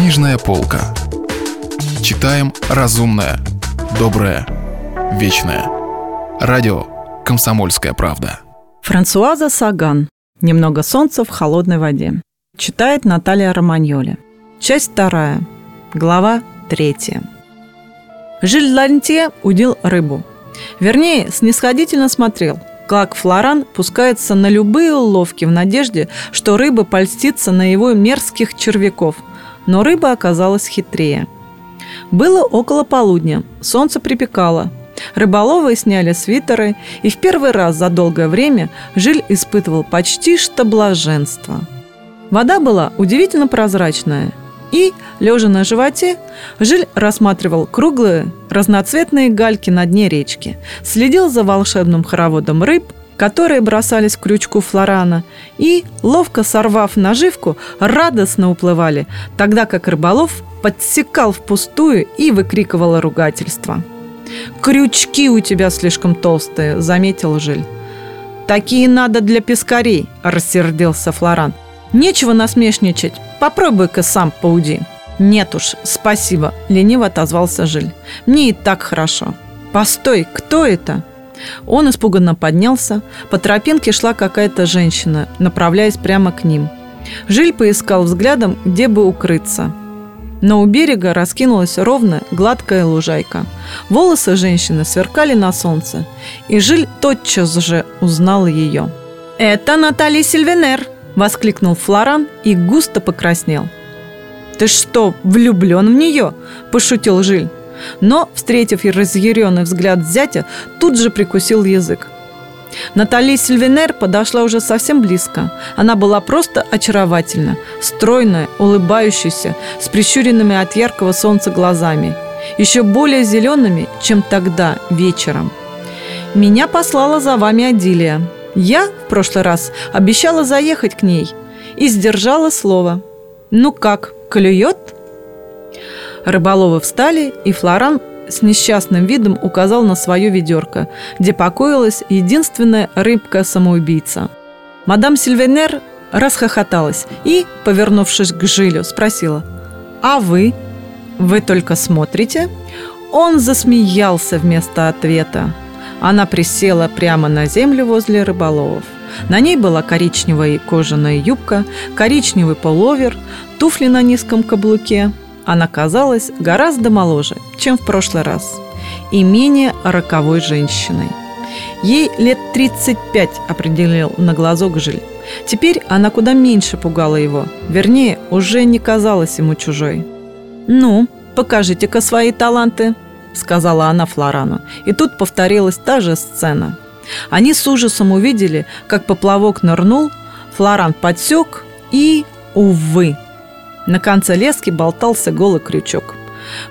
Книжная полка. Читаем разумное, доброе, вечное. Радио «Комсомольская правда». Франсуаза Саган. «Немного солнца в холодной воде». Читает Наталья Романьоли. Часть вторая. Глава третья. Жиль Лантье удил рыбу. Вернее, снисходительно смотрел, как Флоран пускается на любые уловки в надежде, что рыба польстится на его мерзких червяков. Но рыба оказалась хитрее. Было около полудня, солнце припекало. Рыболовы сняли свитеры, и в первый раз за долгое время Жиль испытывал почти что блаженство. Вода была удивительно прозрачная, и, лежа на животе, Жиль рассматривал круглые, разноцветные гальки на дне речки, следил за волшебным хороводом рыб, которые бросались к крючку Флорана, и, ловко сорвав наживку, радостно уплывали, тогда как рыболов подсекал впустую и выкрикивал ругательство. «Крючки у тебя слишком толстые», — заметил Жиль. «Такие надо для пескарей», — рассердился Флоран. «Нечего насмешничать. Попробуй-ка сам пауди». «Нет уж, спасибо», — лениво отозвался Жиль. «Мне и так хорошо». «Постой, кто это?» Он испуганно поднялся. По тропинке шла какая-то женщина, направляясь прямо к ним. Жиль поискал взглядом, где бы укрыться. Но у берега раскинулась ровная, гладкая лужайка. Волосы женщины сверкали на солнце, и Жиль тотчас же узнал ее. «Это Наталья Сильвенер!» – воскликнул Флоран и густо покраснел. «Ты что, влюблен в нее?» – пошутил Жиль. Но, встретив разъяренный взгляд зятя, тут же прикусил язык. Натали Сильвенер подошла уже совсем близко. Она была просто очаровательна, стройная, улыбающаяся, с прищуренными от яркого солнца глазами, еще более зелеными, чем тогда, вечером. «Меня послала за вами Адилия. Я в прошлый раз обещала заехать к ней и сдержала слово. Ну как, клюет?» Рыболовы встали, и Флоран с несчастным видом указал на свое ведерко, где покоилась единственная рыбка-самоубийца. Мадам Сильвенер расхохоталась и, повернувшись к Жилю, спросила «А вы? Вы только смотрите?» Он засмеялся вместо ответа. Она присела прямо на землю возле рыболовов. На ней была коричневая кожаная юбка, коричневый половер, туфли на низком каблуке, она казалась гораздо моложе, чем в прошлый раз, и менее роковой женщиной. Ей лет 35 определил на глазок Жиль. Теперь она куда меньше пугала его, вернее, уже не казалась ему чужой. «Ну, покажите-ка свои таланты», — сказала она Флорану. И тут повторилась та же сцена. Они с ужасом увидели, как поплавок нырнул, Флоран подсек и, увы, на конце лески болтался голый крючок.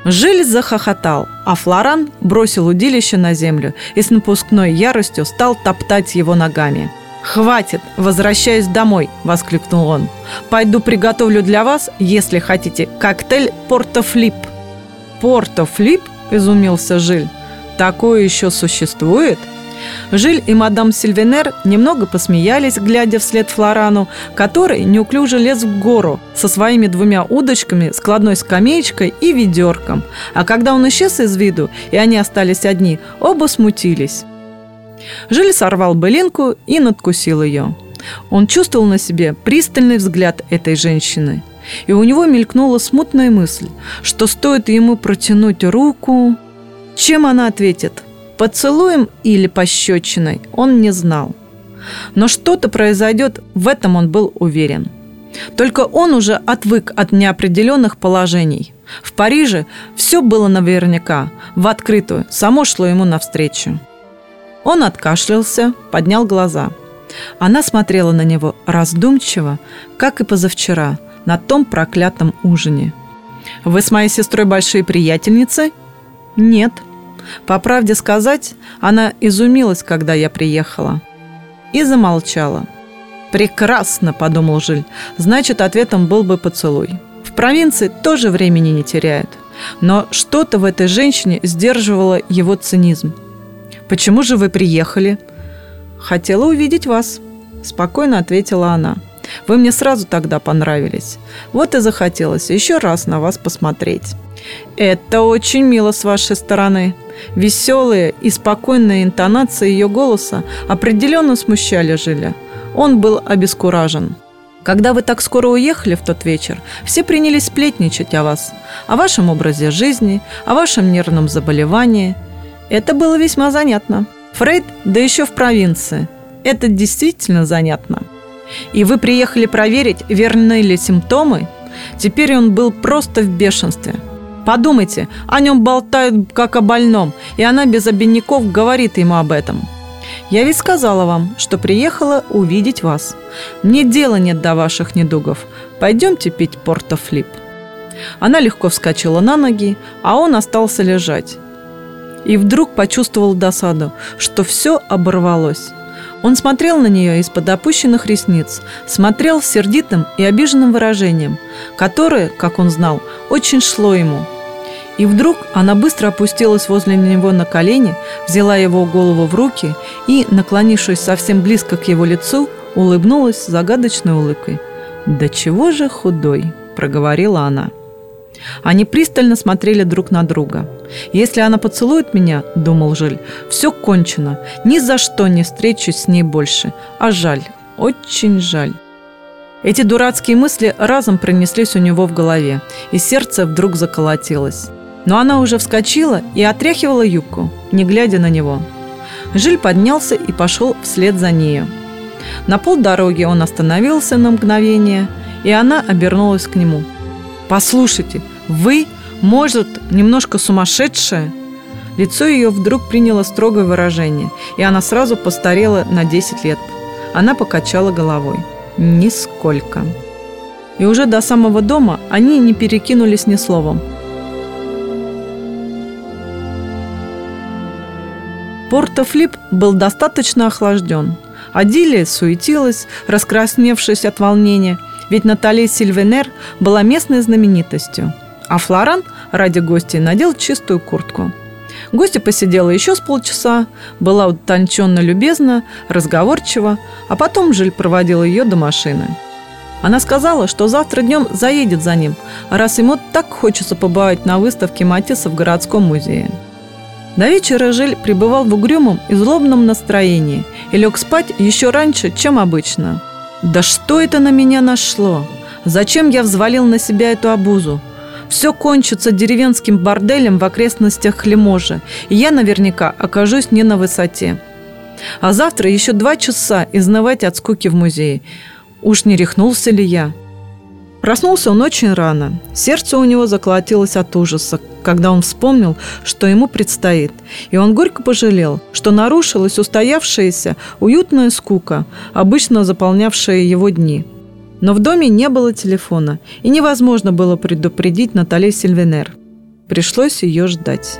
Жиль захохотал, а Флоран бросил удилище на землю и с напускной яростью стал топтать его ногами. «Хватит! Возвращаюсь домой!» – воскликнул он. «Пойду приготовлю для вас, если хотите, коктейль «Портофлип». «Портофлип?» – изумился Жиль. «Такое еще существует?» Жиль и мадам Сильвенер немного посмеялись, глядя вслед Флорану, который неуклюже лез в гору со своими двумя удочками, складной скамеечкой и ведерком. А когда он исчез из виду, и они остались одни, оба смутились. Жиль сорвал былинку и надкусил ее. Он чувствовал на себе пристальный взгляд этой женщины. И у него мелькнула смутная мысль, что стоит ему протянуть руку... Чем она ответит – Поцелуем или пощечиной он не знал. Но что-то произойдет, в этом он был уверен. Только он уже отвык от неопределенных положений. В Париже все было наверняка, в открытую, само шло ему навстречу. Он откашлялся, поднял глаза. Она смотрела на него раздумчиво, как и позавчера, на том проклятом ужине. «Вы с моей сестрой большие приятельницы?» «Нет», по правде сказать, она изумилась, когда я приехала. И замолчала. «Прекрасно», – подумал Жиль. «Значит, ответом был бы поцелуй». В провинции тоже времени не теряют. Но что-то в этой женщине сдерживало его цинизм. «Почему же вы приехали?» «Хотела увидеть вас», – спокойно ответила она. Вы мне сразу тогда понравились. Вот и захотелось еще раз на вас посмотреть. Это очень мило с вашей стороны. Веселые и спокойные интонации ее голоса определенно смущали Жиля. Он был обескуражен. Когда вы так скоро уехали в тот вечер, все принялись сплетничать о вас, о вашем образе жизни, о вашем нервном заболевании. Это было весьма занятно. Фрейд, да еще в провинции. Это действительно занятно. И вы приехали проверить, верны ли симптомы? Теперь он был просто в бешенстве. Подумайте, о нем болтают как о больном, и она без обиняков говорит ему об этом. Я ведь сказала вам, что приехала увидеть вас. Мне дела нет до ваших недугов. Пойдемте пить портофлип. Она легко вскочила на ноги, а он остался лежать. И вдруг почувствовал досаду, что все оборвалось. Он смотрел на нее из-под опущенных ресниц, смотрел с сердитым и обиженным выражением, которое, как он знал, очень шло ему. И вдруг она быстро опустилась возле него на колени, взяла его голову в руки и, наклонившись совсем близко к его лицу, улыбнулась загадочной улыбкой. «Да чего же худой!» – проговорила она. Они пристально смотрели друг на друга. «Если она поцелует меня, — думал Жиль, — все кончено. Ни за что не встречусь с ней больше. А жаль, очень жаль». Эти дурацкие мысли разом пронеслись у него в голове, и сердце вдруг заколотилось. Но она уже вскочила и отряхивала юбку, не глядя на него. Жиль поднялся и пошел вслед за нею. На полдороги он остановился на мгновение, и она обернулась к нему – «Послушайте, вы, может, немножко сумасшедшая?» Лицо ее вдруг приняло строгое выражение, и она сразу постарела на 10 лет. Она покачала головой. «Нисколько». И уже до самого дома они не перекинулись ни словом. Порто-Флип был достаточно охлажден. Адилия суетилась, раскрасневшись от волнения – ведь Натали Сильвенер была местной знаменитостью, а Флоран ради гостей надел чистую куртку. Гостья посидела еще с полчаса, была утонченно любезна, разговорчива, а потом Жиль проводил ее до машины. Она сказала, что завтра днем заедет за ним, раз ему так хочется побывать на выставке Матисса в городском музее. До вечера Жиль пребывал в угрюмом и злобном настроении и лег спать еще раньше, чем обычно – да что это на меня нашло? Зачем я взвалил на себя эту обузу? Все кончится деревенским борделем в окрестностях Хлеможа, и я наверняка окажусь не на высоте. А завтра еще два часа изнывать от скуки в музее. Уж не рехнулся ли я?» Проснулся он очень рано. Сердце у него заколотилось от ужаса, когда он вспомнил, что ему предстоит. И он горько пожалел, что нарушилась устоявшаяся уютная скука, обычно заполнявшая его дни. Но в доме не было телефона, и невозможно было предупредить Натали Сильвенер. Пришлось ее ждать.